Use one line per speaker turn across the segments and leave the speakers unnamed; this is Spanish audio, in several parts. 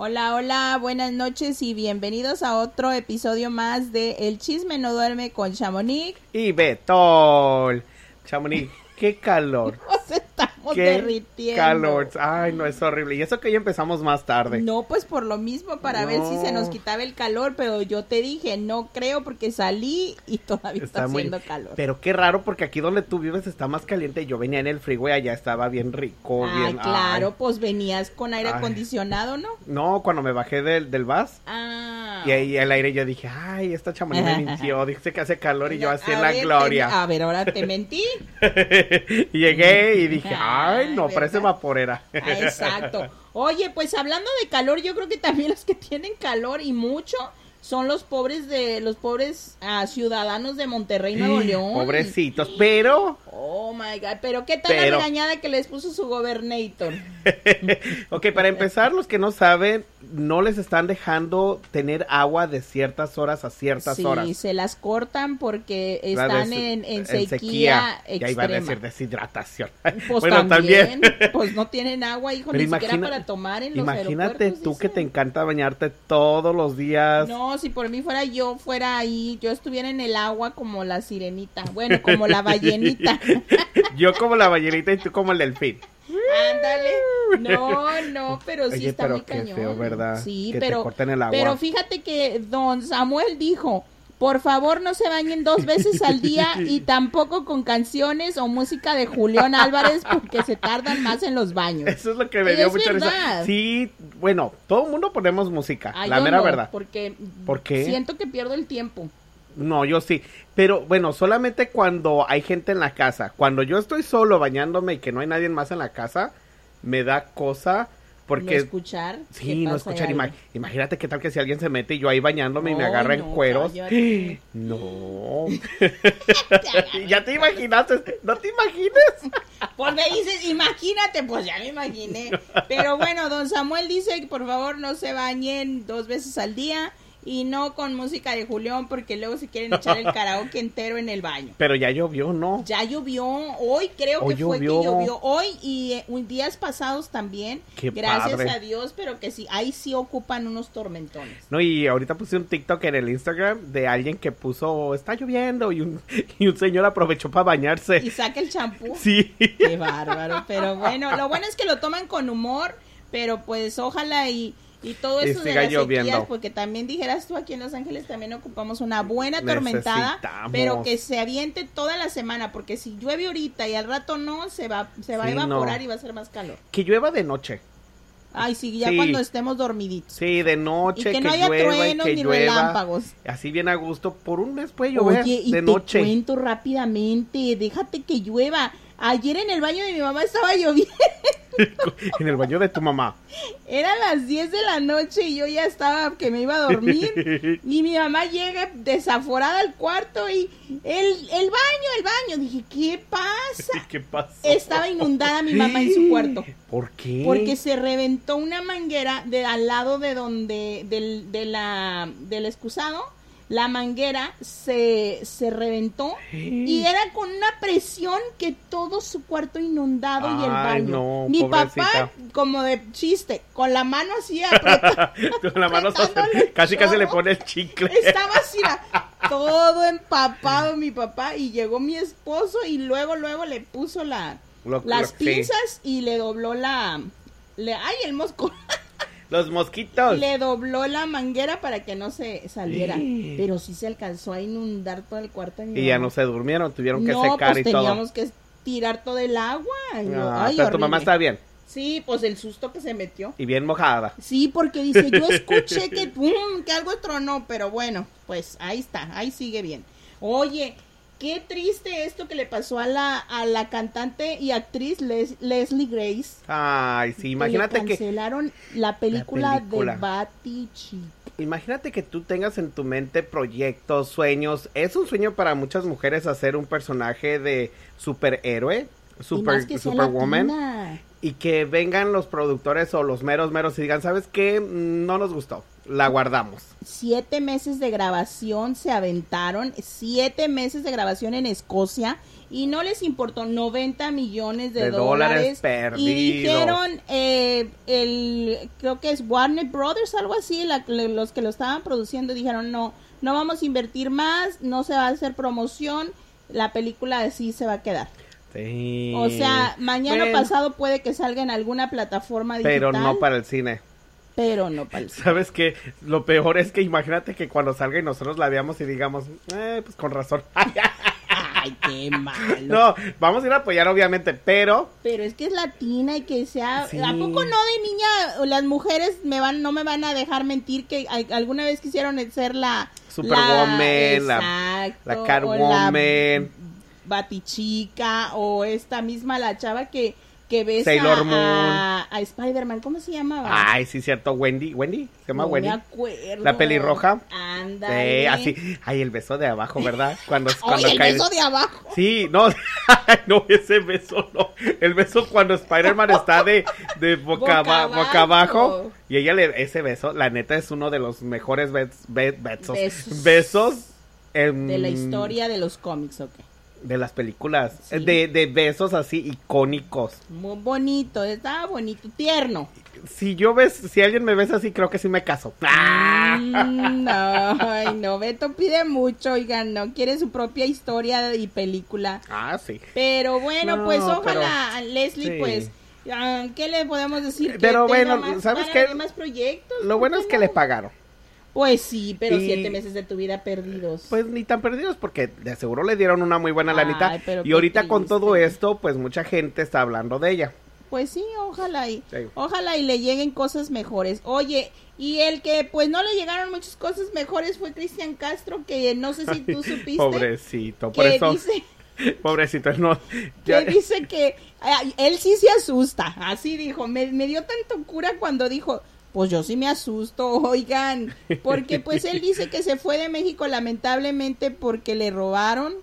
Hola, hola, buenas noches y bienvenidos a otro episodio más de El chisme no duerme con Chamonix.
Y Betol. Chamonix, qué calor.
estamos
qué
derritiendo.
calor. Ay, no, es horrible. Y eso que ya empezamos más tarde.
No, pues por lo mismo, para ver si se nos
No.
quitaba el calor, pero yo te dije, no creo porque salí y todavía está,
muy-
haciendo calor.
Pero qué raro porque aquí donde tú vives está más caliente. Yo venía en el freeway, allá estaba bien rico,
ah,
bien.
claro,
ay.
pues venías con aire
Ay.
acondicionado, ¿no?
No, cuando me bajé del, del bus
Ah.
y ahí el aire yo dije, ay, esta chamonix me mintió, dice que hace calor y yo así en la
ver,
gloria.
te- a ver, ahora te mentí.
llegué y dije, ay,
Ay,
no, parece vaporera.
Ah, Exacto. Oye, pues hablando de calor, yo creo que también los que tienen calor y mucho son los pobres de los pobres ah, ciudadanos de Monterrey, Nuevo León.
Pobrecitos, pero
Oh my god, pero qué tal
Pero-
la regañada que les puso su gobernator.
ok, para empezar, los que no saben, no les están dejando tener agua de ciertas horas a ciertas
sí,
horas.
se las cortan porque están
des-
en, en sequía,
Y ahí va a decir deshidratación.
Pues
bueno,
también,
también.
pues no tienen agua, hijo,
Pero
ni siquiera para tomar en los
Imagínate tú que te encanta bañarte todos los días.
No, si por mí fuera yo, fuera ahí, yo estuviera en el agua como la sirenita, bueno, como la ballenita.
Yo como la ballenita y tú como el delfín.
Ándale. No, no, pero sí
Oye,
está
pero
muy
qué
cañón.
feo, ¿verdad?
Sí,
Que te
pero
corten el agua.
pero fíjate que don Samuel dijo, por favor no se bañen dos veces al día y tampoco con canciones o música de Julián Álvarez porque se tardan más en los baños.
Eso es lo que me dio mucha risa. Sí, bueno, todo el mundo ponemos música,
Ay,
la mera
no,
verdad.
Porque
¿Por qué?
siento que pierdo el tiempo.
No, yo sí. Pero bueno, solamente cuando hay gente en la casa. Cuando yo estoy solo bañándome y que no hay nadie más en la casa, me da cosa porque...
no escuchar.
Sí, no escuchar. imagínate qué tal que si alguien se mete y yo ahí bañándome y me agarra en cueros. No. ya te imaginaste. No te imagines.
Pues me dices, imagínate, pues ya me imaginé. Pero bueno, don Samuel dice que por favor no se bañen dos veces al día y no con música de Julián porque luego se quieren echar el karaoke entero en el baño.
Pero ya llovió, ¿no?
Ya llovió, hoy creo
Hoy
que fue que llovió, hoy y eh, días pasados también,
Qué
gracias
padre.
a Dios, pero que sí, ahí sí ocupan unos tormentones.
No, y ahorita puse un TikTok en el Instagram de alguien que puso, está lloviendo, y un, y un señor aprovechó para bañarse.
Y saca el champú.
Sí.
Qué bárbaro, pero bueno, lo bueno es que lo toman con humor, pero pues ojalá y, y todo
Y
eso de
siga
las sequías, porque también dijeras tú aquí en Los Ángeles también ocupamos una buena tormentada, pero que se aviente toda la semana, porque si llueve ahorita y al rato no, se va, se va
Sí,
a evaporar
no.
y va a ser más calor.
Que llueva de noche.
Ay, sí, ya
Sí.
cuando estemos dormiditos.
Sí, de noche,
y que, no haya
llueva y
truenos
que
ni
llueva.
relámpagos.
Así bien a gusto. Por un mes puede llover
Oye, y
de
te
noche.
cuento rápidamente, déjate que llueva. Ayer en el baño de mi mamá estaba lloviendo.
en el baño de tu mamá.
Eran las 10 de la noche y yo ya estaba que me iba a dormir. y mi mamá llega desaforada al cuarto y el, el baño, el baño. Dije, ¿qué pasa?
¿Qué pasó?
Estaba inundada mi mamá en su cuarto.
¿Por qué?
Porque se reventó una manguera de al lado de donde, del, de la, del excusado. La manguera se, se reventó y era con una presión que todo su cuarto inundado y el baño.
no,
Mi
pobrecita.
papá, como de chiste, con la mano así apretada,
Con la mano casi casi le pone el chicle.
Estaba así, todo empapado mi papá y llegó mi esposo y luego, luego le puso la,
Lo-
las
lo- sí.
pinzas y le dobló la... Le, ay, el mosco.
Los mosquitos.
le dobló la manguera para que no se saliera. Pero sí se alcanzó a inundar todo el cuarto. de mi
Y ya no se durmieron, tuvieron que
No,
secar
pues
y todo.
teníamos que tirar todo el agua.
Ah,
ay,
pero tu mamá está bien
Sí, pues el susto que se metió.
y bien mojada.
Sí, porque dice, yo escuché que, pum, que algo tronó, pero bueno, pues ahí está, ahí sigue bien. Oye, qué triste esto que le pasó a la, a la cantante y actriz Les- Leslie Grace.
Ay, sí, imagínate que
cancelaron la película,
película.
de Batichick.
Imagínate que tú tengas en tu mente proyectos, sueños. Es un sueño para muchas mujeres hacer un personaje de superhéroe, super, superwoman. Y que vengan los productores o los meros meros y digan, ¿sabes qué? No nos gustó. La guardamos.
Siete meses de grabación se aventaron. Siete meses de grabación en Escocia y no les importó 90 millones de, dólares,
perdidos.
y dijeron eh, el creo que es Warner Brothers algo así los que lo estaban produciendo dijeron no no vamos a invertir más no se va a hacer promoción la película así se va a quedar
sí.
o sea mañana pasado puede que salga en alguna plataforma digital
pero no para el cine
pero no para el cine.
¿Sabes qué? Lo peor es que imagínate que cuando salga y nosotros la veamos y digamos, eh, pues con razón.
Ay, qué malo.
No, vamos a ir a apoyar, obviamente, pero.
Pero es que es latina y que sea. ¿A poco no de niña? Las mujeres me van, no me van a dejar mentir que alguna vez quisieron ser la.
Superwoman, la, la Catwoman.
Batichica o esta misma la chava que que ves a, a, Spider-Man, ¿cómo se llamaba?
Ay, sí, cierto, Wendy, Wendy, se llama Wendy.
Me acuerdo.
La pelirroja.
Ándale.
Sí, así, ay, el beso de abajo, ¿verdad? Cuando,
cuando el beso de abajo.
Sí, no, no, ese beso no. El beso cuando Spider-Man está de, de boca, boca, abajo. Y ella le, ese beso, la neta es uno de los mejores besos, besos, besos
de la historia de los cómics, ok
de las películas, de, de, besos así icónicos.
Muy bonito, estaba bonito, tierno.
Si yo ves, si alguien me besa así, creo que sí me caso.
Mm, no, ay, no, Beto pide mucho, oigan, no, quiere su propia historia y película.
Ah, sí.
Pero bueno, pues ojalá, Leslie, pues, ah, ¿qué le podemos decir?
Pero bueno, ¿sabes qué?
Más proyectos,
Lo bueno es que le pagaron.
Pues sí, pero siete meses de tu vida perdidos.
Pues ni tan perdidos porque de seguro le dieron una muy buena lanita. Y ahorita con todo esto, pues mucha gente está hablando de ella.
Pues sí, ojalá y ojalá y le lleguen cosas mejores. Oye, y el que pues no le llegaron muchas cosas mejores fue Cristian Castro, que no sé si tú supiste.
Pobrecito, por eso. Dice, Pobrecito, no.
Que dice que él sí se asusta. Así dijo, me, me dio tanto cura cuando dijo, pues yo sí me asusto, oigan, porque pues él dice que se fue de México lamentablemente porque le robaron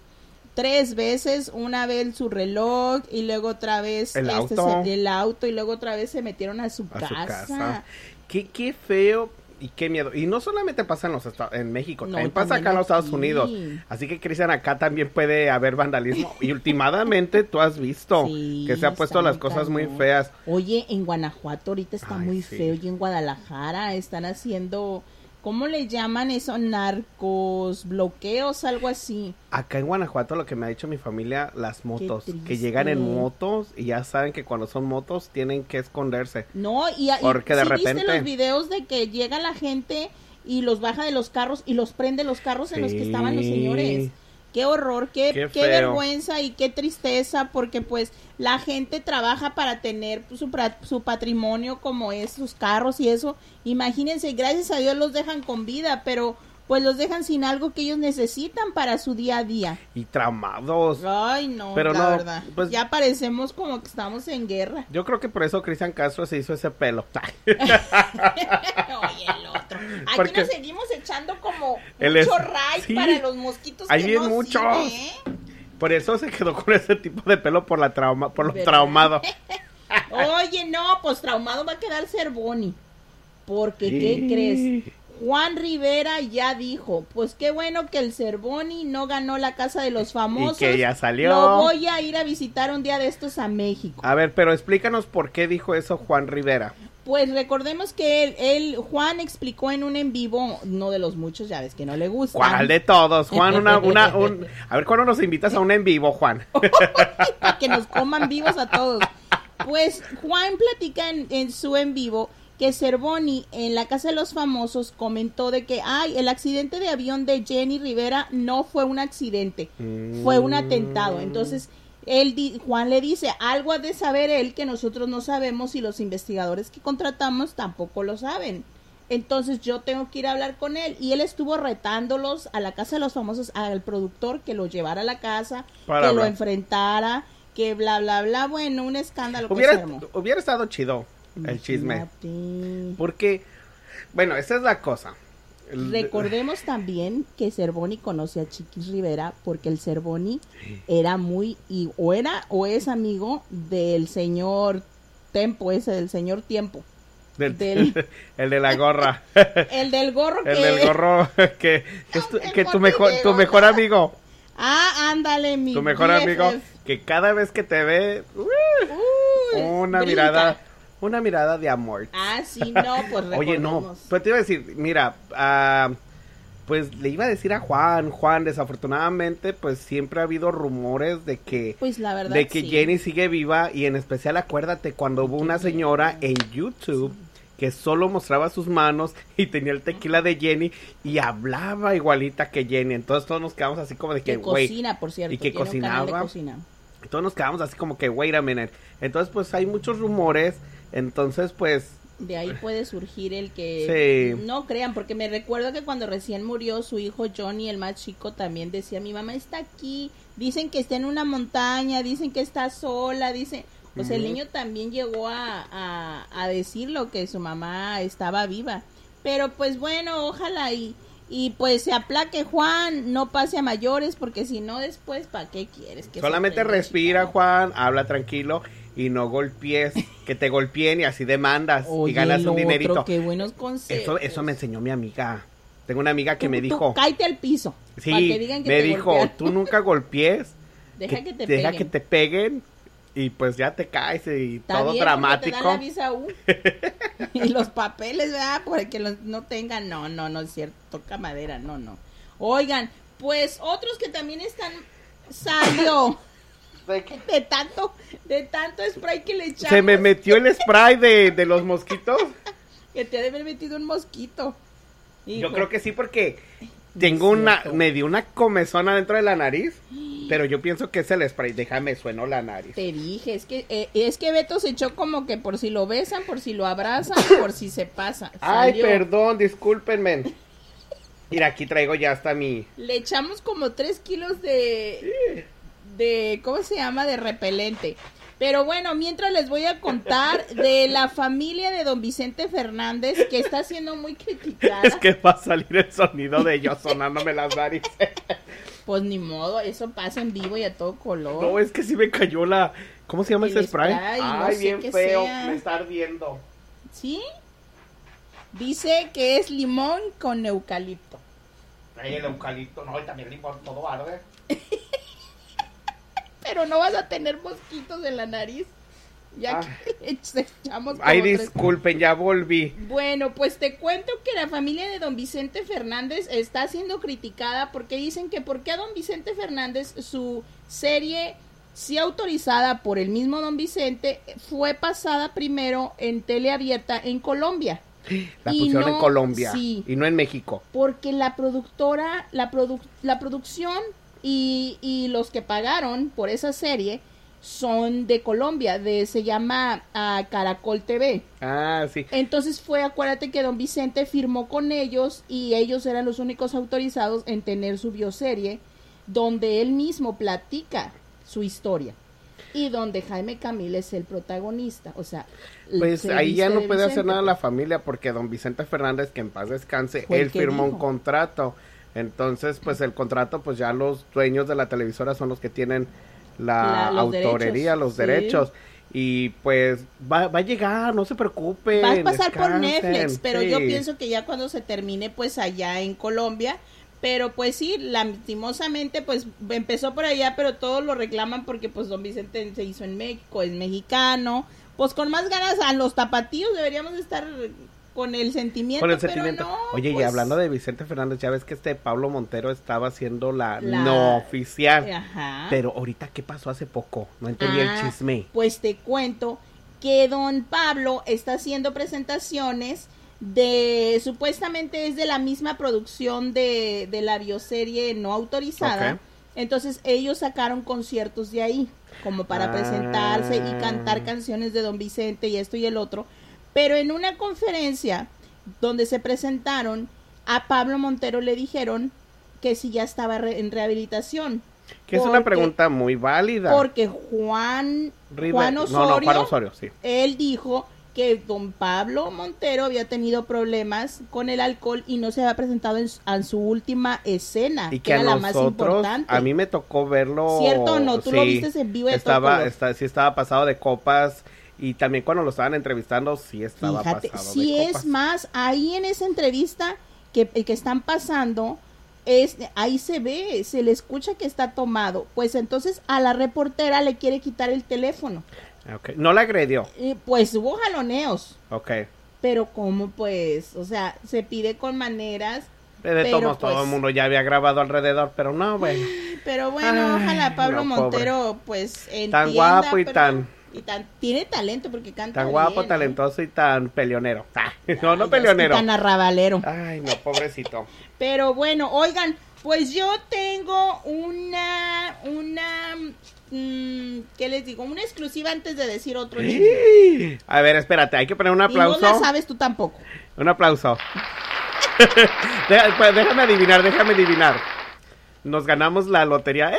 tres veces, una vez su reloj y luego otra vez
el, este, auto.
el auto y luego otra vez se metieron a su casa. Su casa.
Qué, qué feo y qué miedo. Y no solamente pasa en, los en México, también pasa acá en los Estados Unidos. Así que, Cristian, acá también puede haber vandalismo. y últimamente tú has visto que se ha puesto las cosas muy feas.
Oye, en Guanajuato ahorita está muy feo y en Guadalajara están haciendo ¿Cómo le llaman eso? Narcos, bloqueos, algo así.
Acá en Guanajuato lo que me ha dicho mi familia, las motos, que llegan en motos y ya saben que cuando son motos tienen que esconderse.
No, y, porque de repente viste los videos de que llega la gente y los baja de los carros y los prende los carros en los que estaban los señores qué horror, qué, qué, vergüenza y qué tristeza, porque pues la gente trabaja para tener su, su patrimonio como es sus carros y eso. Imagínense, gracias a Dios los dejan con vida, pero pues los dejan sin algo que ellos necesitan para su día a día.
Y tramados.
Ay, no, Pero la verdad. Pues, ya parecemos como que estamos en guerra.
Yo creo que por eso Cristian Castro se hizo ese pelo.
Oye, el otro. Aquí nos seguimos echando como mucho ray para los mosquitos
Hay bien muchos. ¿eh? Por eso se quedó con ese tipo de pelo por la trauma, por lo traumado.
Oye, no, pues traumado va a quedar ser Bonnie. Porque, ¿qué crees? Juan Rivera ya dijo, pues qué bueno que el Cervoni no ganó la Casa de los Famosos.
Y que ya salió.
Lo voy a ir a visitar un día de estos a México.
A ver, pero explícanos por qué dijo eso Juan Rivera.
Pues recordemos que él, Juan explicó en un en vivo, no de los muchos, ya ves que no le gusta.
¿Cuál de todos? Juan, una, una, un... A ver, ¿cuándo nos invitas a un en vivo, Juan?
Para que nos coman vivos a todos. Pues Juan platica en, en su en vivo que Cervoni en la Casa de los Famosos comentó de que, ay, el accidente de avión de Jenny Rivera no fue un accidente, fue un atentado. Entonces, él, Juan le dice, algo ha de saber él que nosotros no sabemos y los investigadores que contratamos tampoco lo saben. Entonces yo tengo que ir a hablar con él y él estuvo retándolos a la casa de los famosos, al productor que lo llevara a la casa, que lo enfrentara, que bla, bla, bla. Bueno, un escándalo.
Hubiera, hubiera estado chido el chisme. Porque, bueno, esa es la cosa.
Recordemos también que Cervoni conoce a Chiquis Rivera porque el Cervoni era muy, y, o era o es amigo del señor Tempo, ese del señor Tiempo.
el de la gorra.
el del gorro
que... El del gorro que, que, tu, mejor, tu mejor amigo.
Ah, ándale, mi
Tu mejor amigo que cada vez que te ve... una mirada una mirada de amor.
Ah, sí, no, pues
Oye, no, pues te iba a decir, mira, uh, pues le iba a decir a Juan, Juan, desafortunadamente, pues siempre ha habido rumores de que,
pues la verdad,
de que Jenny sigue viva y en especial acuérdate cuando hubo una señora en YouTube que solo mostraba sus manos y tenía el tequila de Jenny y hablaba igualita que Jenny, entonces todos nos quedamos así como de que,
güey, cocina, por cierto,
y que cocinaba, todos nos quedamos así como que, wait a minute, entonces pues hay muchos rumores entonces, pues...
De ahí puede surgir el que no crean, porque me recuerdo que cuando recién murió su hijo Johnny, el más chico, también decía, mi mamá está aquí, dicen que está en una montaña, dicen que está sola, dicen... Pues el niño también llegó a, a, a decirlo, que su mamá estaba viva. Pero pues bueno, ojalá y, y pues se aplaque Juan, no pase a mayores, porque si no después, ¿para qué quieres? Que
Solamente respira Juan, habla tranquilo y no golpees, que te golpeen y así demandas y ganas un dinerito.
qué buenos consejos.
Eso, eso me enseñó mi amiga. Tengo una amiga que me dijo.
Cállate al piso.
Sí, me dijo, tú nunca golpees.
Deja que, te
deja que te peguen y pues ya te caes y todo dramático. Te
la visa U. y los papeles, ¿verdad? Para que los, no tengan. No, no, no es cierto. Toca madera, no, no. Oigan, pues otros que también están. Salió. De tanto, de tanto spray que le echamos.
Se me metió el spray de, de los mosquitos.
que te debe haber metido un mosquito.
Yo creo que sí porque tengo una, me dio una comezona dentro de la nariz, pero yo pienso que es el spray. Déjame sueno la nariz.
Te dije, es que eh, es que Beto se echó como que por si lo besan, por si lo abrazan, por si se pasa.
Ay, perdón, discúlpenme. Mira, aquí traigo ya hasta mi.
Le echamos como tres kilos de de, ¿cómo se llama? De repelente. Pero bueno, mientras les voy a contar de la familia de don Vicente Fernández que está siendo muy criticada.
Es que va a salir el sonido de ellos sonándome las narices.
Pues ni modo, eso pasa en vivo y a todo color.
No, es que sí me cayó la... ¿Cómo se llama ese spray? Ay, bien feo, me está ardiendo.
¿Sí? Dice que es limón con eucalipto.
Ay, el eucalipto, no, y también limón, todo arde.
pero no vas a tener mosquitos en la nariz. Ya ah. que echamos.
Ay, disculpen, ya volví.
Bueno, pues te cuento que la familia de don Vicente Fernández está siendo criticada porque dicen que por qué a don Vicente Fernández su serie sí autorizada por el mismo don Vicente fue pasada primero en teleabierta en Colombia.
La pusieron en Colombia y no en México.
Porque la productora, la, la producción y, los que pagaron por esa serie son de Colombia, de se llama uh, Caracol TV.
Ah, sí.
Entonces fue, acuérdate que don Vicente firmó con ellos y ellos eran los únicos autorizados en tener su bioserie donde él mismo platica su historia y donde Jaime Camil es el protagonista, o sea,
pues ahí ya no puede hacer nada la familia porque don Vicente Fernández, que en paz descanse, él firmó un contrato entonces, pues el contrato, pues ya los dueños de la televisora son los que tienen la, autorería, los derechos. Y pues va, va, a llegar, no se preocupe.
Va a pasar por Netflix, pero yo pienso que ya cuando se termine, pues allá en Colombia. Pero pues sí, lastimosamente, pues empezó por allá, pero todos lo reclaman porque pues Don Vicente se hizo en México, es mexicano. Pues con más ganas a los tapatíos deberíamos estar con el sentimiento. Con el sentimiento.
Oye, y pues hablando de Vicente Fernández, ya ves que este Pablo Montero estaba haciendo la, no oficial. Ajá. Pero ahorita, ¿qué pasó hace poco? No entendí el ah, chisme.
Pues te cuento que don Pablo está haciendo presentaciones de supuestamente es de la misma producción de, de la bioserie no autorizada. Entonces ellos sacaron conciertos de ahí, como para presentarse y cantar ah. canciones de Don Vicente y esto y el otro. Pero en una conferencia donde se presentaron, a Pablo Montero le dijeron que si ya estaba en rehabilitación.
Que es una pregunta muy válida.
Porque Juan, Juan Osorio,
no, no, Juan Osorio sí.
él dijo que don Pablo Montero había tenido problemas con el alcohol y no se había presentado en su, última escena,
y que, era la más importante. A mí me tocó verlo.
¿Cierto no? Tú lo viste en vivo de
estaba, sí estaba pasado de copas y también cuando lo estaban entrevistando sí estaba
Fíjate, pasado sí es más, ahí en esa entrevista que, que están pasando, es, ahí se ve, se le escucha que está tomado. Pues entonces a la reportera le quiere quitar el teléfono.
No la agredió.
pues hubo jaloneos.
Ok.
Pero como pues, o sea, se pide con maneras.
De todos, todo el pues mundo ya había grabado alrededor, pero no, bueno.
Pero bueno, ojalá Pablo Montero, pues,
entienda. Tan guapo y tan...
Y tan, tiene talento porque canta
Tan guapo, talentoso y tan peleonero. Ah, no, no peleonero.
tan arrabalero.
Ay, no, pobrecito.
Pero bueno, oigan, pues yo tengo una, una Mm, ¿Qué les digo? Una exclusiva antes de decir otro.
A ver, espérate, hay que poner un aplauso.
Y no la sabes tú tampoco.
Un aplauso. Pues, déjame adivinar, déjame adivinar. Nos ganamos la lotería. ¡Eh!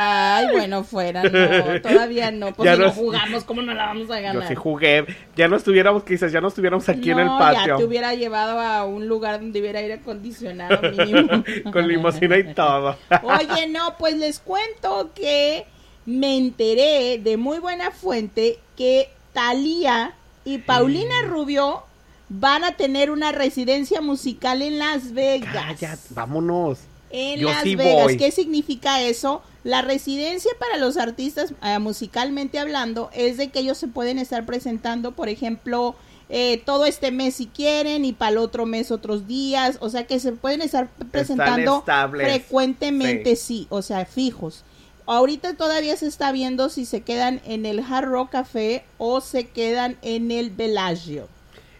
Ay, bueno, fuera, no, todavía no, porque no jugamos, ¿cómo no la vamos a ganar?
Yo sí jugué, ya no estuviéramos, quizás ya no estuviéramos aquí en el patio.
ya te hubiera llevado a un lugar donde hubiera aire acondicionado mínimo.
Con limosina y todo.
Oye, no, pues les cuento que me enteré de muy buena fuente que Thalía y Paulina Rubio van a tener una residencia musical en Las Vegas.
vámonos.
En Las Vegas. ¿Qué significa eso? La residencia para los artistas, eh, musicalmente hablando, es de que ellos se pueden estar presentando, por ejemplo, eh, todo este mes si quieren y para el otro mes otros días, o sea que se pueden estar presentando frecuentemente, sí, o sea, fijos. Ahorita todavía se está viendo si se quedan en el Hard Rock Café o se quedan en el Bellagio.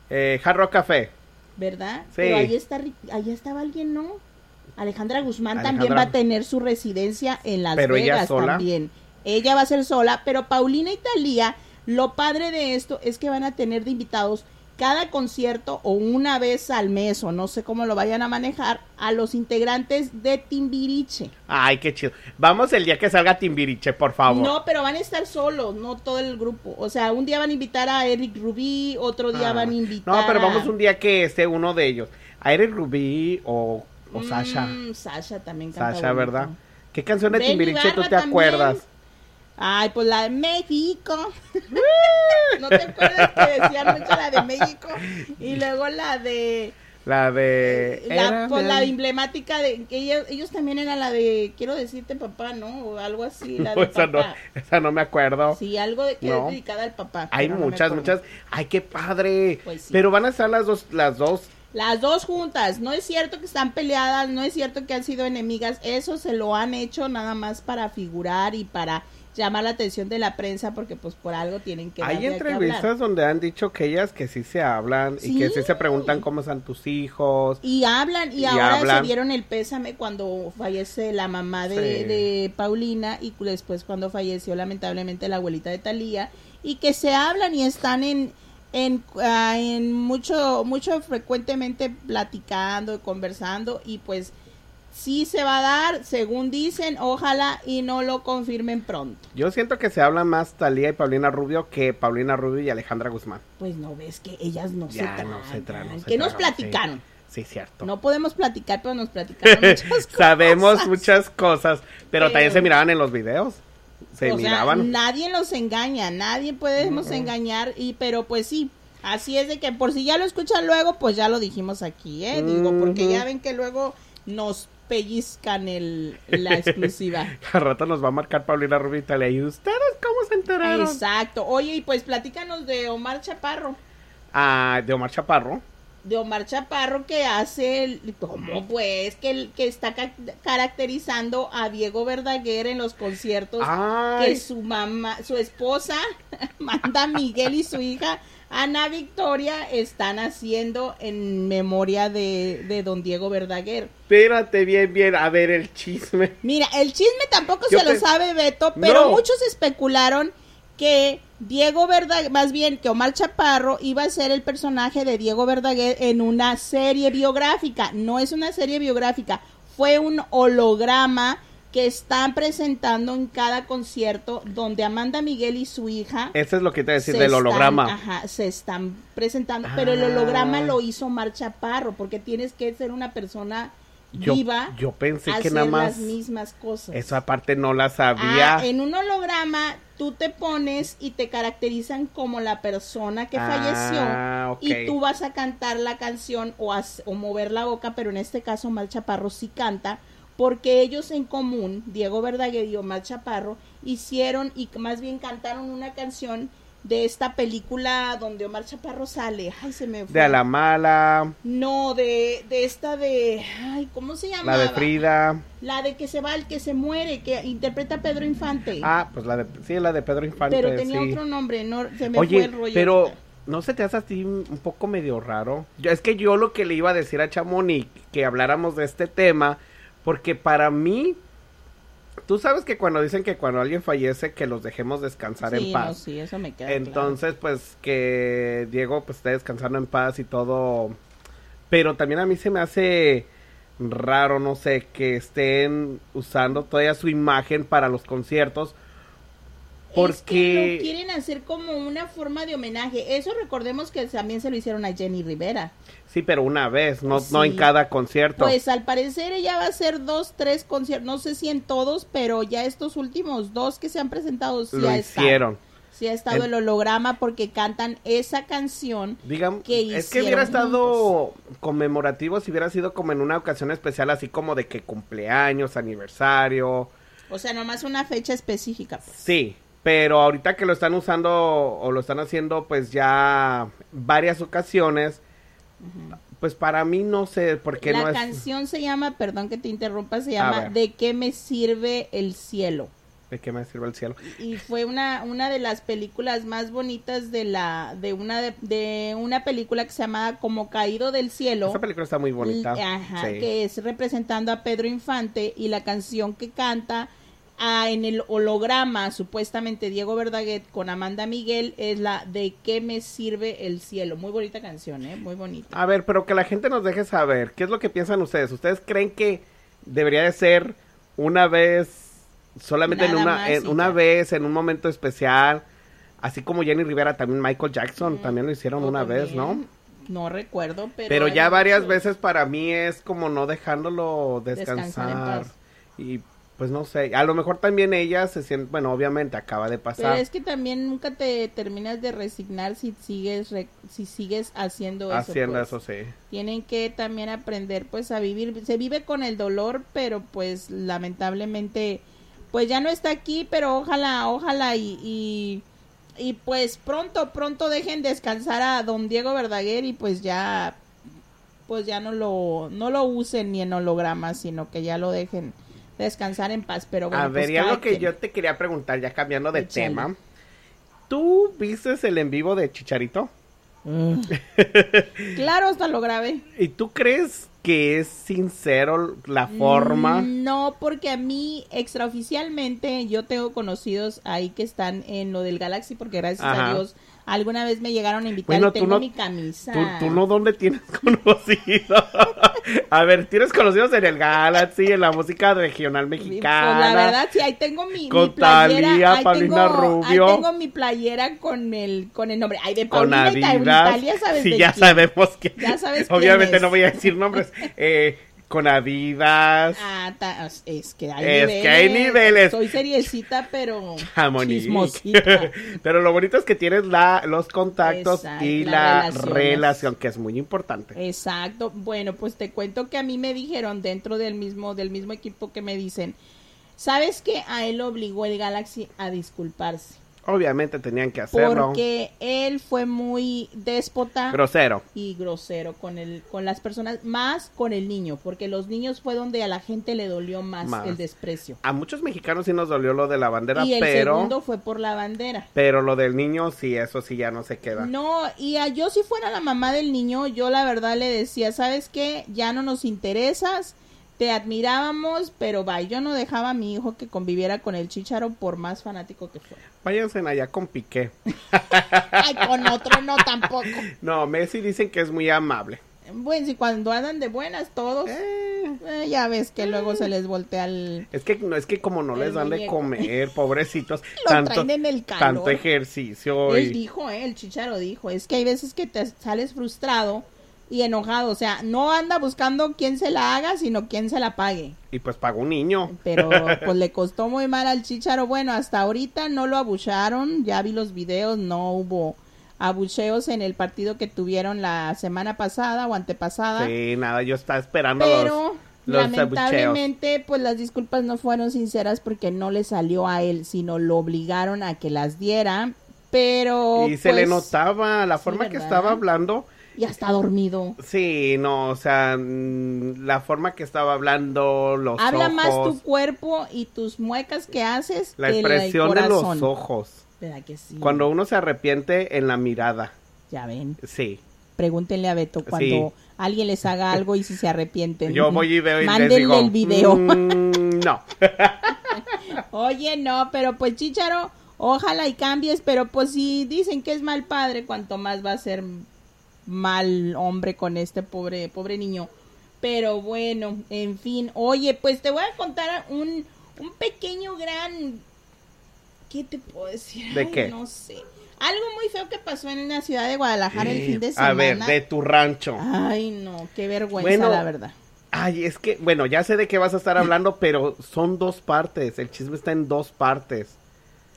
Eh, Hard Rock Café.
¿Verdad? Sí. Pero ahí, está, ahí estaba alguien, ¿no? Alejandra Guzmán también va a tener su residencia en Las pero Vegas ella sola. también. Ella va a ser sola, pero Paulina y Talía, lo padre de esto es que van a tener de invitados cada concierto o una vez al mes o no sé cómo lo vayan a manejar a los integrantes de Timbiriche.
Ay, qué chido. Vamos el día que salga Timbiriche, por favor.
No, pero van a estar solos, no todo el grupo. O sea, un día van a invitar a Eric Rubí, otro día ah. van a invitar
No, pero vamos un día que esté uno de ellos. A Eric Rubí o, o Sasha.
Mm, Sasha también canta
Sasha, ¿verdad? ¿Qué canción de Timbiriche tú te acuerdas?
Ay, pues la de México. ¿No te acuerdas que decían mucho la de México? Y luego la de...
La de...
La, pues, la emblemática de... que ellos, ellos, también eran la de... Quiero decirte papá, ¿no? O algo así. La de
esa, No, esa no me acuerdo.
Sí, algo de que es dedicada al papá.
Hay muchas, muchas. Ay, qué padre. Pues pero van a estar las dos, las dos
las dos juntas, no es cierto que están peleadas, no es cierto que han sido enemigas, eso se lo han hecho nada más para figurar y para llama la atención de la prensa porque pues por algo tienen que
Hay entrevistas donde han dicho que ellas que sí se hablan y que sí se preguntan cómo están tus hijos.
Y hablan y, ahora se dieron el pésame cuando fallece la mamá de, Paulina y después cuando falleció lamentablemente la abuelita de Talía y que se hablan y están en en, ah, en mucho mucho frecuentemente platicando conversando y pues sí se va a dar, según dicen, ojalá y no lo confirmen pronto.
Yo siento que se habla más Talía y Paulina Rubio que Paulina Rubio y Alejandra Guzmán.
Pues no ves que ellas no se tragan.
No se tragan.
que nos platicaron.
Sí. cierto.
No podemos platicar, pero nos platicaron muchas cosas.
Sabemos muchas cosas, pero, también se miraban en los videos. Se miraban.
nadie los engaña, nadie podemos engañar, y pero pues sí, Así es de que por si ya lo escuchan luego, pues ya lo dijimos aquí, ¿eh? Digo, porque ya ven que luego nos pellizcan el, la exclusiva.
A rato nos va a marcar Paulina Rubita. ¿Y ustedes cómo se enteraron?
Exacto. Oye, y pues platícanos de Omar Chaparro.
Ah, de Omar Chaparro.
De Omar Chaparro que hace, el, ¿cómo pues? Que, que está caracterizando a Diego Verdaguer en los conciertos. Que su mamá, su esposa, manda Miguel y su hija Ana Victoria están haciendo en memoria de, don Diego Verdaguer.
Espérate bien, bien, a ver el chisme.
Mira, el chisme tampoco se lo sabe Beto, pero muchos especularon que Diego Verdaguer, más bien que Omar Chaparro iba a ser el personaje de Diego Verdaguer en una serie biográfica. No es una serie biográfica, fue un holograma que están presentando en cada concierto donde Amanda Miguel y su hija.
Eso es lo que te decir del holograma.
ajá, se están presentando, pero el holograma ah. lo hizo Mar Chaparro, porque tienes que ser una persona
yo,
viva.
Yo pensé que nada más.
las mismas cosas.
Esa parte no la sabía.
Ah, en un holograma tú te pones y te caracterizan como la persona que ah, falleció y tú vas a cantar la canción o, o mover la boca, pero en este caso Mal Chaparro sí canta porque ellos en común, Diego Verdaguer y Omar Chaparro, hicieron y más bien cantaron una canción de esta película donde Omar Chaparro sale. Ay, se me fue.
De a la mala.
No, de, de esta de. Ay, ¿cómo se llama?
La de Frida.
La de que se va, el que se muere, que interpreta Pedro Infante.
Ah, pues la de. Sí, la de Pedro Infante.
Pero tenía otro nombre, no, se me fue el rollo.
Pero. ¿No se te hace así un poco medio raro? Yo, es que yo lo que le iba a decir a Chamonix, que habláramos de este tema, porque para mí, tú sabes que cuando dicen que cuando alguien fallece, que los dejemos descansar en paz.
sí, eso me queda
Entonces, pues que Diego pues esté descansando en paz y todo. Pero también a mí se me hace raro, no sé, que estén usando todavía su imagen para los conciertos porque
lo quieren hacer como una forma de homenaje. Eso recordemos que también se lo hicieron a Jenny Rivera.
Sí, pero una vez, no, no en cada concierto.
Pues al parecer ella va a hacer dos, tres conciertos, no sé si en todos, pero ya estos últimos dos que se han presentado sí
lo hicieron.
Sí ha estado el holograma porque cantan esa canción
Digamos, que Es que hubiera estado conmemorativo si hubiera sido como en una ocasión especial, así como de que cumpleaños, aniversario.
O sea, nomás una fecha específica.
Pues. Sí, pero ahorita que lo están usando o lo están haciendo pues ya varias ocasiones, pues para mí no sé por qué
La
no
es... canción se llama, perdón que te interrumpa, se llama ¿De qué me sirve el cielo?
¿De qué me sirve el cielo?
Y fue una, una de las películas más bonitas de la de una de, una película que se llama Como caído del cielo.
Esa película está muy bonita.
Ajá, que es representando a Pedro Infante y la canción que canta en el holograma, supuestamente Diego Verdaguet con Amanda Miguel, es la de qué me sirve el cielo. Muy bonita canción, ¿eh? Muy bonita.
A ver, pero que la gente nos deje saber, ¿qué es lo que piensan ustedes? ¿Ustedes creen que debería de ser una vez, solamente en una, en una vez, en un momento especial? Así como Jenny Rivera, también Michael Jackson, mm, también lo hicieron una vez, ¿no?
No recuerdo, pero...
Pero ya varias veces para mí es como no dejándolo descansar. Y pues no sé, a lo mejor también ella se siente, bueno, obviamente acaba de pasar.
Pero es que también nunca te terminas de resignar si sigues si sigues haciendo
eso. Haciendo
pues.
eso, sí.
Tienen que también aprender pues a vivir, se vive con el dolor, pero pues lamentablemente pues ya no está aquí, pero ojalá, ojalá y, y, y pues pronto, pronto dejen descansar a don Diego Verdaguer y pues ya pues ya no lo no lo usen ni en hologramas, sino que ya lo dejen descansar en paz. Pero bueno,
a ver,
pues
lo que yo te quería preguntar, ya cambiando de tema. ¿Tú viste el en vivo de Chicharito?
Mm. claro, hasta lo grave.
¿Y tú crees que es sincero la forma?
No, porque a mí extraoficialmente yo tengo conocidos ahí que están en lo del Galaxy porque gracias a Dios Alguna vez me llegaron a invitar y tengo mi camisa.
¿tú, no dónde tienes conocido? A ver, ¿tienes conocidos en el Galaxy, en la música regional mexicana?
Pues la verdad, sí, ahí tengo mi,
con playera. Talía, Paulina Rubio.
Ahí tengo mi playera con el, con el nombre. Ay, de Paulina y Italia, ¿sabes
Sí,
ya
sabemos que...
Ya sabes
Obviamente no voy a decir nombres. eh con Adidas.
Ah, es que hay
es
niveles.
que hay niveles.
Soy seriecita, pero
chismosita. pero lo bonito es que tienes la, los contactos y la, relación, que es muy importante.
Exacto. Bueno, pues te cuento que a mí me dijeron dentro del mismo, del mismo equipo que me dicen, ¿sabes que a él obligó el Galaxy a disculparse?
Obviamente tenían que hacerlo.
Porque él fue muy déspota.
Grosero.
Y grosero con el, con las personas, más con el niño, porque los niños fue donde a la gente le dolió más, el desprecio.
A muchos mexicanos sí nos dolió lo de la bandera, y el
segundo fue por la bandera.
Pero lo del niño sí, eso sí ya no se queda.
No, y a yo si fuera la mamá del niño, yo la verdad le decía, ¿sabes qué? Ya no nos interesas te admirábamos, pero va, yo no dejaba a mi hijo que conviviera con el chicharo por más fanático que fuera.
Váyanse allá con Piqué.
Ay, con otro no tampoco.
No, Messi dicen que es muy amable.
Bueno, si cuando andan de buenas todos, eh. Eh, ya ves que luego se les voltea el...
Es que no es que como no les dan de comer, pobrecitos,
Lo tanto, traen en el calor.
tanto ejercicio.
Él dijo, eh, el chicharo dijo, es que hay veces que te sales frustrado y enojado, o sea, no anda buscando quién se la haga, sino quién se la pague.
Y pues pagó un niño.
Pero pues le costó muy mal al chicharo. Bueno, hasta ahorita no lo abucharon, ya vi los videos, no hubo abucheos en el partido que tuvieron la semana pasada o antepasada.
Sí, nada, yo estaba esperando
Pero... lamentablemente, pues las disculpas no fueron sinceras porque no le salió a él, sino lo obligaron a que las diera. Pero.
Y se le
pues,
notaba la forma que estaba hablando
ya está dormido.
Sí, no, o sea, mm, la forma que estaba hablando, los
Habla más tu cuerpo y tus muecas que haces.
La expresión de los ojos.
¿Verdad que sí?
Cuando uno se arrepiente en la mirada.
Ya ven.
Sí.
Pregúntenle a Beto cuando alguien les haga algo y si se arrepienten.
Yo voy y veo y
Mándenle
digo,
el video.
Mm, no.
Oye, no, pero pues Chicharo, ojalá y cambies, pero pues si dicen que es mal padre, cuanto más va a ser mal hombre con este pobre, pobre niño. Pero bueno, en fin. Oye, pues te voy a contar un, un pequeño gran... ¿Qué te puedo decir?
¿De qué?
No sé. Algo muy feo que pasó en la ciudad de Guadalajara el fin de semana.
A ver, de tu rancho.
Ay, no, qué vergüenza, la verdad.
Ay, es que, bueno, ya sé de qué vas a estar hablando, pero son dos partes. El chisme está en dos partes.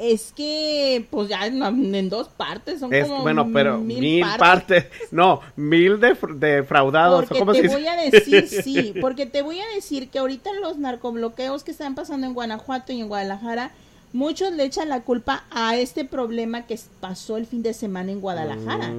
Es que, pues ya en, dos partes, son como
bueno, pero mil, partes. No, mil defraudados.
Porque te voy a decir, sí, porque te voy a decir que ahorita los narcobloqueos que están pasando en Guanajuato y en Guadalajara, muchos le echan la culpa a este problema que pasó el fin de semana en Guadalajara.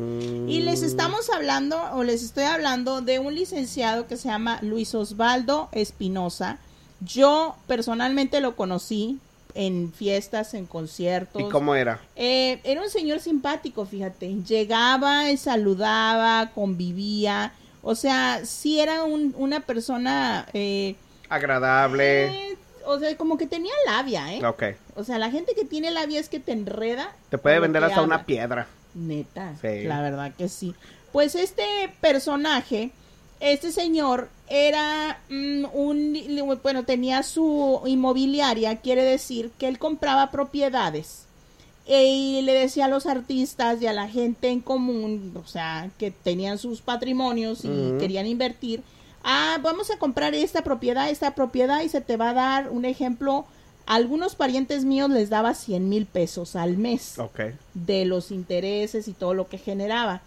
Y les mm. estamos hablando, o les estoy hablando de un licenciado que se llama Luis Osvaldo Espinosa. Yo personalmente lo conocí, en fiestas, en conciertos.
¿Y cómo era?
Eh, era un señor simpático, fíjate. Llegaba, saludaba, convivía. O sea, sí era una persona... Eh,
Agradable.
Eh, o sea, como que tenía labia, ¿eh?
Ok.
O sea, la gente que tiene labia es que te enreda.
Te puede vender hasta una piedra.
Neta. Sí. La verdad que sí. Pues este personaje este señor era mm, un, bueno, tenía su inmobiliaria, quiere decir que él compraba propiedades y le decía a los artistas y a la gente en común, o sea, que tenían sus patrimonios y querían invertir, ah, vamos a comprar esta propiedad, esta propiedad y se te va a dar un ejemplo. algunos parientes míos les daba 100 mil pesos al mes de los intereses y todo lo que generaba.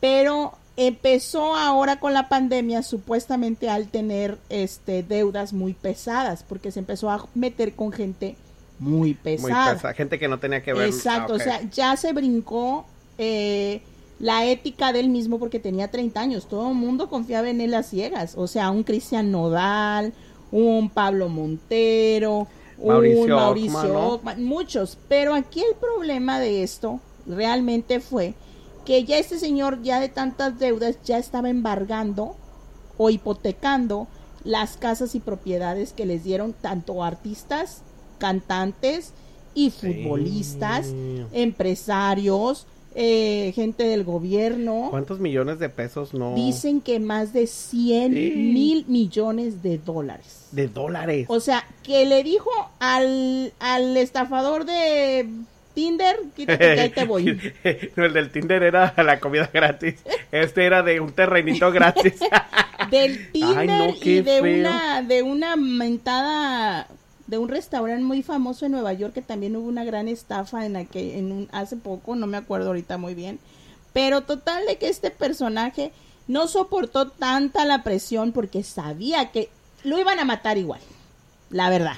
Pero empezó ahora con la pandemia supuestamente al tener este deudas muy pesadas porque se empezó a meter con gente muy pesada. Muy pesada,
gente que no tenía que ver.
Exacto, ah, o sea, ya se brincó eh, la ética del mismo porque tenía 30 años, todo el mundo confiaba en él a ciegas, o sea, un Cristian Nodal, un Pablo Montero, un Mauricio muchos, pero aquí el problema de esto realmente fue que ya este señor ya de tantas deudas ya estaba embargando o hipotecando las casas y propiedades que les dieron tanto artistas, cantantes y futbolistas, empresarios, eh, gente del gobierno.
¿Cuántos millones de pesos no?
Dicen que más de 100 mil millones de dólares.
De dólares.
O sea, que le dijo al, al estafador de Tinder, quítate que ahí te voy.
el del Tinder era la comida gratis. Este era de un terrenito gratis.
del Tinder y de una, de una mentada, de un restaurante muy famoso en Nueva York que también hubo una gran estafa en la que en un, hace poco, no me acuerdo ahorita muy bien. Pero total de que este personaje no soportó tanta la presión porque sabía que lo iban a matar igual. La verdad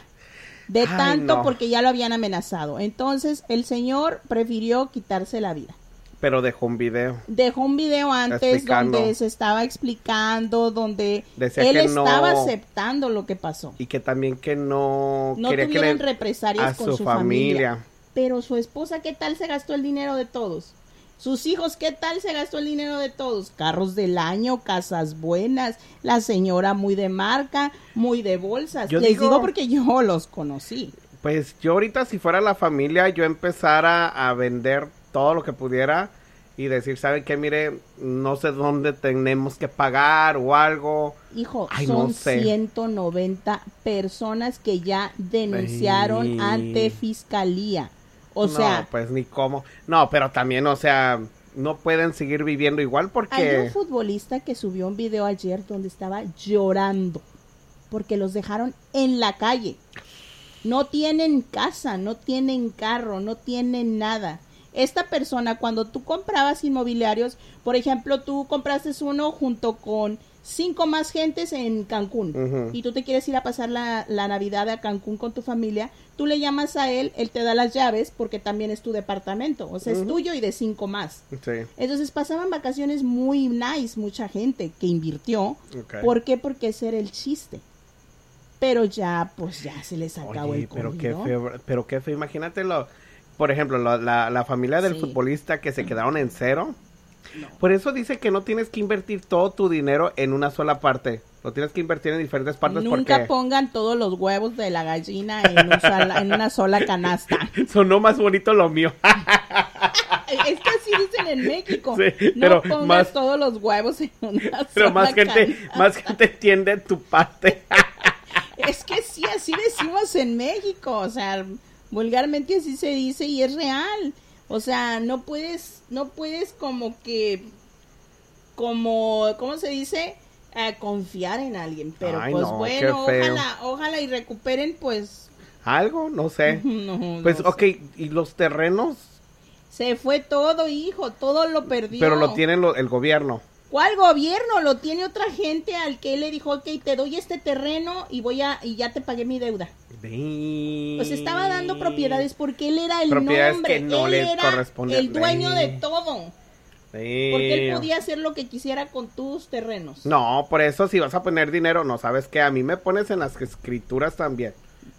de tanto porque ya lo habían amenazado. Entonces el señor prefirió quitarse la vida.
Pero dejó un video.
Dejó un video antes donde se estaba explicando, donde él estaba aceptando lo que pasó.
Y que también que no,
no tuvieran represalias con su, familia. Pero su esposa, ¿qué tal se gastó el dinero de todos? Sus hijos, ¿qué tal se gastó el dinero de todos? Carros del año, casas buenas, la señora muy de marca, muy de bolsas. Les digo, porque yo los conocí.
Pues yo ahorita si fuera la familia, yo empezara a vender todo lo que pudiera y decir, ¿saben qué? Mire, no sé dónde tenemos que pagar o algo.
Hijo, son 190 personas que ya denunciaron ante fiscalía. O sea,
pues ni cómo. No, pero también, o sea, no pueden seguir viviendo igual porque...
Hay un futbolista que subió un video ayer donde estaba llorando porque los dejaron en la calle. No tienen casa, no tienen carro, no tienen nada. Esta persona, cuando tú comprabas inmobiliarios, por ejemplo, tú compraste uno junto con cinco más gentes en Cancún y tú te quieres ir a pasar la, Navidad a Cancún con tu familia, tú le llamas a él, él te da las llaves porque también es tu departamento, o sea, es tuyo y de cinco más. Entonces pasaban vacaciones muy nice, mucha gente que invirtió. ¿Por qué? Porque ese era el chiste. Pero ya, pues ya se les acabó el
pero qué feo, pero qué feo, imagínatelo. Por ejemplo, la, la, familia del futbolista que se quedaron en cero por eso dice que no tienes que invertir todo tu dinero en una sola parte. Lo tienes que invertir en diferentes partes
Nunca pongan todos los huevos de la gallina en, una sola canasta.
Sonó más bonito lo mío.
es que así dicen en México. no pongas todos los huevos en una sola Pero
más gente, más gente entiende tu parte.
es que sí, así decimos en México. O sea, vulgarmente así se dice y es real. O sea, no puedes, no puedes como que, como, ¿cómo se dice? Eh, confiar en alguien. Pero pues bueno, ojalá, ojalá y recuperen pues.
Algo, no sé. pues, ok, ¿y los terrenos?
Se fue todo, hijo, todo lo perdió.
Pero lo tiene el gobierno.
¿Cuál gobierno? Lo tiene otra gente al que él le dijo, ok, te doy este terreno y voy a, y ya te pagué mi deuda. Pues estaba dando propiedades porque él era el nombre, no él era el dueño de todo. Porque él podía hacer lo que quisiera con tus terrenos.
No, por eso si vas a poner dinero, no sabes que a mí me pones en las escrituras también.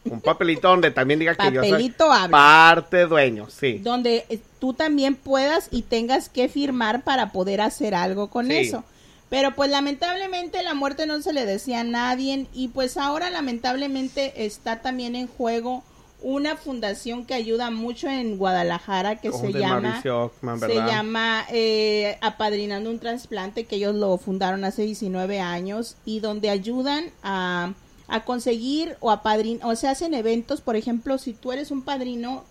Un papelito donde también diga que yo soy parte dueño, sí.
Donde eh, tú también puedas y tengas que firmar para poder hacer algo con eso. Pero pues lamentablemente la muerte no se le decía a nadie y pues ahora lamentablemente está también en juego una fundación que ayuda mucho en Guadalajara que se llama se llama eh, apadrinando un trasplante que ellos lo fundaron hace 19 años y donde ayudan a a conseguir o a o se hacen eventos, por ejemplo, si tú eres un padrino,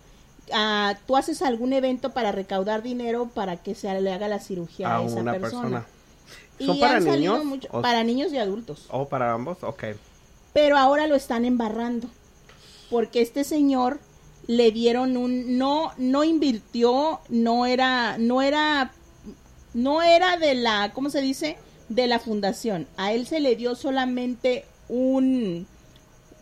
uh, tú haces algún evento para recaudar dinero para que se le haga la cirugía a, esa persona.
¿Son para niños?
para niños y adultos.
¿O para ambos? Ok.
Pero ahora lo están embarrando. Porque este señor le dieron un no no invirtió, no era no era no era de la ¿cómo se dice? de la fundación. A él se le dio solamente un,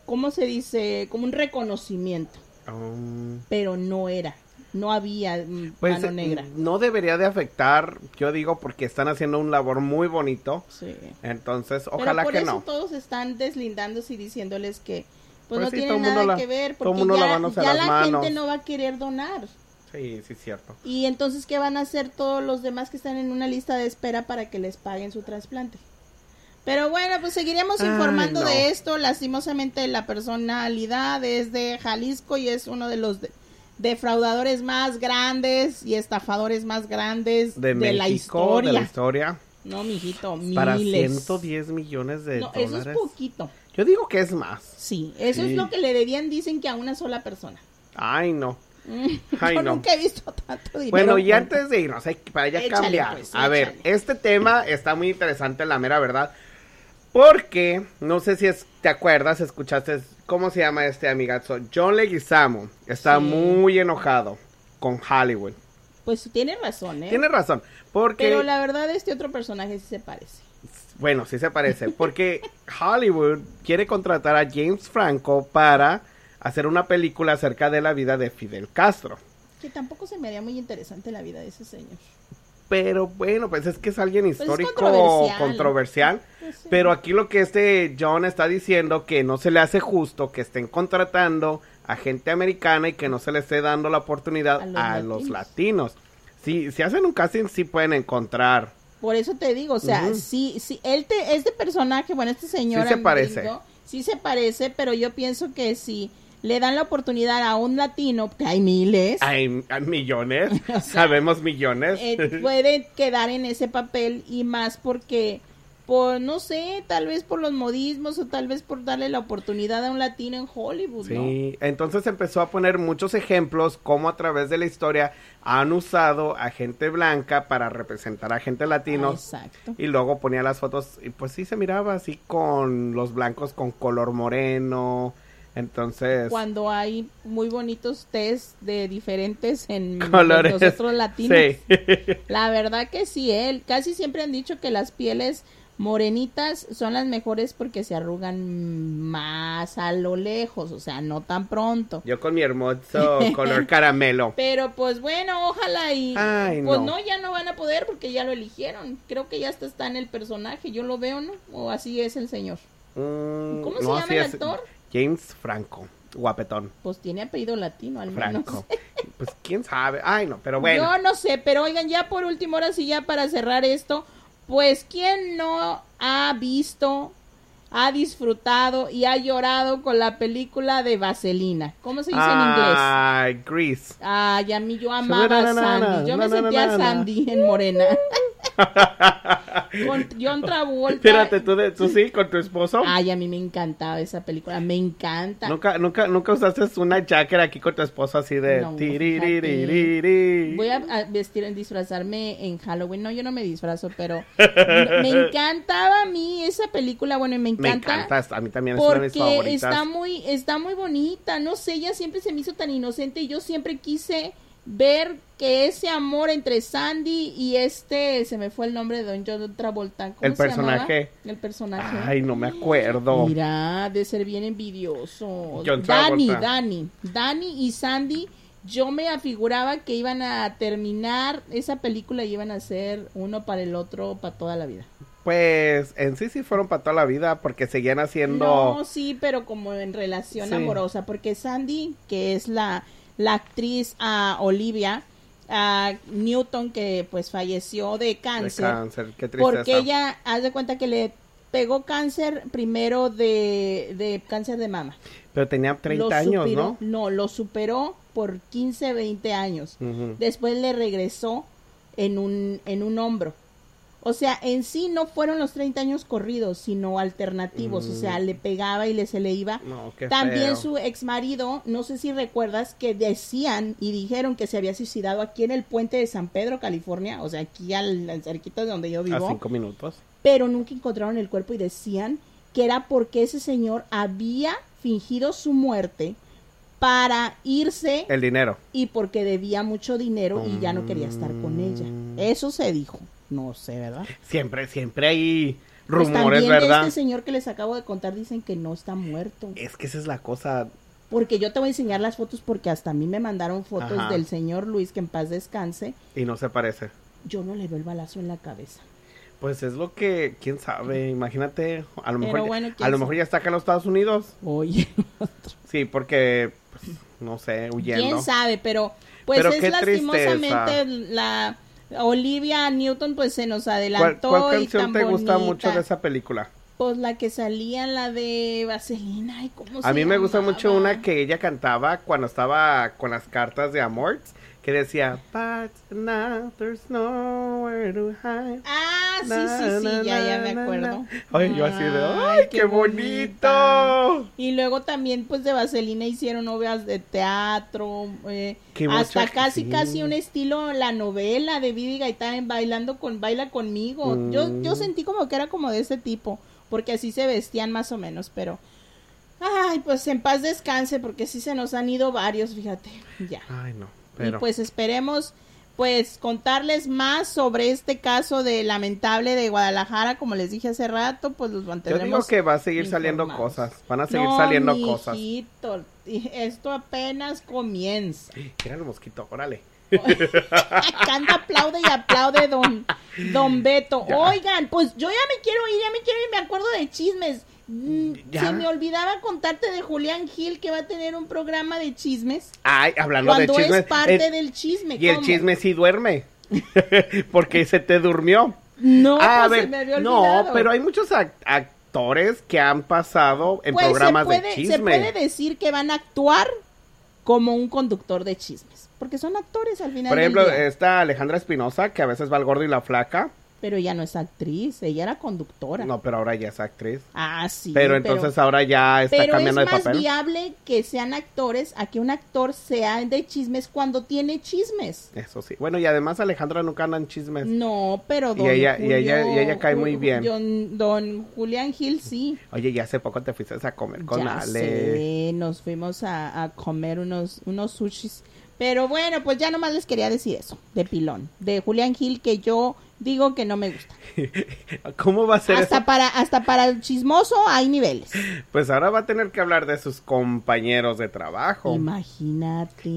¿cómo se dice? Como un reconocimiento. Oh. Pero no era. No había mm, pues, mano negra.
No debería de afectar, yo digo, porque están haciendo un labor muy bonito. Sí. Entonces, ojalá
por
que
eso
no.
todos están deslindándose y diciéndoles que pues, pues no tiene nada que ver porque ya, ya la gente no va a querer donar.
Sí, sí, cierto.
Y entonces, ¿qué van a hacer todos los demás que están en una lista de espera para que les paguen su trasplante? Pero bueno, pues seguiremos informando de esto. Lastimosamente la personalidad es de Jalisco y es uno de los defraudadores más grandes y estafadores más grandes de, la historia.
De la historia.
No, mijito, miles.
Para 110 millones de no, Eso
es poquito.
Yo digo que es más.
Sí, eso es lo que le debían, dicen que a una sola persona.
Ay, no.
Ay, Yo nunca he visto tanto dinero.
Bueno, y antes de irnos, para ya cambiar. Pues, a ver, este tema está muy interesante, la mera verdad. Porque, no sé si es, te acuerdas, escuchaste, ¿cómo se llama este amigazo? John Leguizamo está muy enojado con Hollywood.
Pues tiene razón, ¿eh?
Tiene razón, porque...
Pero la verdad este otro personaje sí se parece.
Bueno, sí se parece, porque Hollywood quiere contratar a James Franco para hacer una película acerca de la vida de Fidel Castro.
Que tampoco se me haría muy interesante la vida de ese señor.
Pero bueno, pues es que es alguien pues histórico controversial. Pues pero aquí lo que este John está diciendo que no se le hace justo que estén contratando a gente americana y que no se le esté dando la oportunidad a los, latinos. Si, si hacen un casting, sí pueden encontrar.
Por eso te digo, o sea, sí, sí, él te, este personaje, bueno, este señor.
Sí se parece.
sí se parece, pero yo pienso que si le dan la oportunidad a un latino, que hay miles.
Hay, millones, sabemos millones.
Eh, puede quedar en ese papel y más porque, por, no sé, tal vez por los modismos o tal vez por darle la oportunidad a un latino en Hollywood.
Sí, entonces empezó a poner muchos ejemplos como a través de la historia han usado a gente blanca para representar a gente latino. exacto. Y luego ponía las fotos y pues sí se miraba así con los blancos con color moreno entonces.
Cuando hay muy bonitos test de diferentes en colores nosotros latinos. Sí. La verdad que sí, él ¿eh? casi siempre han dicho que las pieles morenitas son las mejores porque se arrugan más a lo lejos, o sea, no tan pronto.
Yo con mi hermoso color caramelo.
Pero pues bueno, ojalá y pues no. ya no van a poder porque ya lo eligieron. Creo que ya está, está en el personaje, yo lo veo, ¿no? O así es el señor. Mm, ¿Cómo se llama el actor?
James Franco, guapetón.
Pues tiene apellido latino al menos.
Franco. pues quién sabe. Ay, no, pero bueno.
Yo no sé, pero oigan, ya por último, ahora sí, ya para cerrar esto, pues quién no ha visto, ha disfrutado y ha llorado con la película de Vaselina. ¿Cómo se dice en inglés?
Ay, Grease.
Ay, a mí yo amaba a Sandy. Yo me sentía Sandy en Morena. con John Travolta.
Espérate, ¿tú, ¿tú, sí, con tu esposo?
Ay, a mí me encantaba esa película, me encanta.
¿Nunca, nunca, nunca usaste una jacket aquí con tu esposo así de... No,
Voy a, vestir, disfrazarme en Halloween. No, yo no me disfrazo, pero me encantaba a mí esa película. Bueno, me encanta.
Me encanta, a mí también
es una de mis favoritas. está muy, está muy bonita. No sé, ella siempre se me hizo tan inocente y yo siempre quise ver que ese amor entre Sandy y este, se me fue el nombre de Don John Travolta.
el personaje.
El personaje.
Ay, no me acuerdo.
Mira, de ser bien envidioso. John Dani, Dani, Dani y Sandy. Yo me afiguraba que iban a terminar esa película y iban a ser uno para el otro para toda la vida.
Pues en sí sí fueron para toda la vida porque seguían haciendo...
No, sí, pero como en relación amorosa, porque Sandy, que es la la actriz a Olivia Newton que pues falleció de cáncer, porque ella haz de cuenta que le pegó cáncer primero de, cáncer de mama.
Pero tenía 30 años no
no lo superó por 15 20 años. Después le regresó en un en un hombro o sea, en sí no fueron los 30 años corridos, sino alternativos. O sea, mm. le pegaba y le se le iba. También su ex marido, no sé si recuerdas, que decían y dijeron que se había suicidado aquí en el puente de San Pedro, California. O sea, aquí al, cerquita de donde yo vivo.
A cinco minutos.
Pero nunca encontraron el cuerpo y decían que era porque ese señor había fingido su muerte para irse.
El dinero.
Y porque debía mucho dinero y ya no quería estar con ella. Mm. Eso se dijo. No sé, ¿verdad?
Siempre, siempre hay pues rumores, ¿verdad?
este señor que les acabo de contar dicen que no está muerto.
Es que esa es la cosa.
Porque yo te voy a enseñar las fotos porque hasta a mí me mandaron fotos del señor Luis que en paz descanse.
Y no se parece.
Yo no le veo el balazo en la cabeza.
Pues es lo que, quién sabe, imagínate, a lo mejor, a lo mejor ya está acá en los Estados Unidos.
Oye.
sí, porque, pues, no sé, huyendo.
Quién sabe, pero, pues es lastimosamente la Olivia Newton pues se nos adelantó.
¿Cuál, canción te gusta mucho de esa película?
Pues la que salía, la de Vaselina, ¿cómo A
mí me gusta mucho una que ella cantaba cuando estaba con las cartas de amor que decía, But now there's nowhere to hide.
Ah, sí, sí, sí, ya, ya me acuerdo.
Ay, yo así de, ¡ay, qué, bonito!
Y luego también, pues, de Vaselina hicieron obras de teatro, eh, hasta casi, casi un estilo, la novela de Vivi Gaitán bailando con, baila conmigo. Yo, yo mm. sentí como que era como de ese tipo, porque así se vestían más o menos, pero... Ay, pues en paz descanse, porque sí se nos han ido varios, fíjate, ya.
Ay, no.
Y pues esperemos pues contarles más sobre este caso de lamentable de Guadalajara, como les dije hace rato, pues los mantendremos.
Yo digo que va a seguir saliendo cosas, van a seguir saliendo cosas.
esto apenas comienza.
Mira el mosquito, órale.
Canta, aplaude y aplaude don, don Beto. Oigan, pues yo ya me quiero ir, ya me quiero ir, me acuerdo de chismes. Mm, se me olvidaba contarte de Julián Gil que va a tener un programa de chismes.
Ay, hablando de chismes.
es parte del chisme.
Y el chisme sí duerme. Porque se te durmió.
No, ah, pues se me había olvidado.
No, pero hay muchos actores que han pasado en pues programas de chisme.
Se puede decir que van a actuar como un conductor de chismes, porque son actores al final.
Por ejemplo, está Alejandra Espinosa, que a veces va al gordo y la flaca.
Pero ya no es actriz, ella era conductora.
No, pero ahora ya es actriz.
Ah, sí.
Pero entonces ahora ya está cambiando de papel.
Pero es más viable que sean actores a que un actor sea de chismes cuando tiene chismes.
Eso sí. Bueno, y además Alejandra nunca anda en chismes.
No, pero
don y ella, y ella, y ella cae muy bien.
Don, don, Julián Gil sí.
Oye, ya hace poco te fuiste a comer con
ya
Ale.
nos fuimos a, a comer unos, unos sushis. Pero bueno, pues ya nomás les quería decir eso, de pilón, de Julián Gil, que yo digo que no me gusta.
¿Cómo va a ser
hasta Para, hasta para el chismoso hay niveles.
Pues ahora va a tener que hablar de sus compañeros de trabajo.
Imagínate.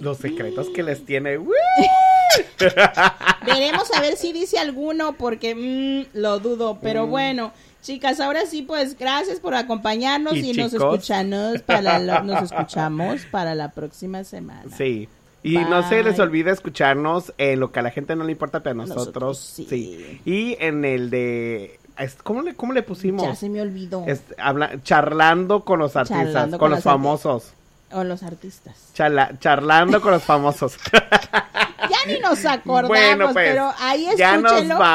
Los secretos que les tiene.
Veremos a ver si dice alguno, porque mm, lo dudo, pero mm. bueno. Chicas, ahora sí, pues gracias por acompañarnos y, nos escuchamos para nos escuchamos para la próxima semana.
Sí. Y no se les olvide escucharnos en lo que a la gente no le importa, pero a nosotros, sí. Y en el de ¿Cómo le, cómo le pusimos?
Ya se me olvidó.
habla, charlando con los artistas, con, los, famosos.
O los artistas.
charlando con los famosos.
ya ni nos acordamos, bueno, pues, pero ahí escúchenlo. Ya nos va.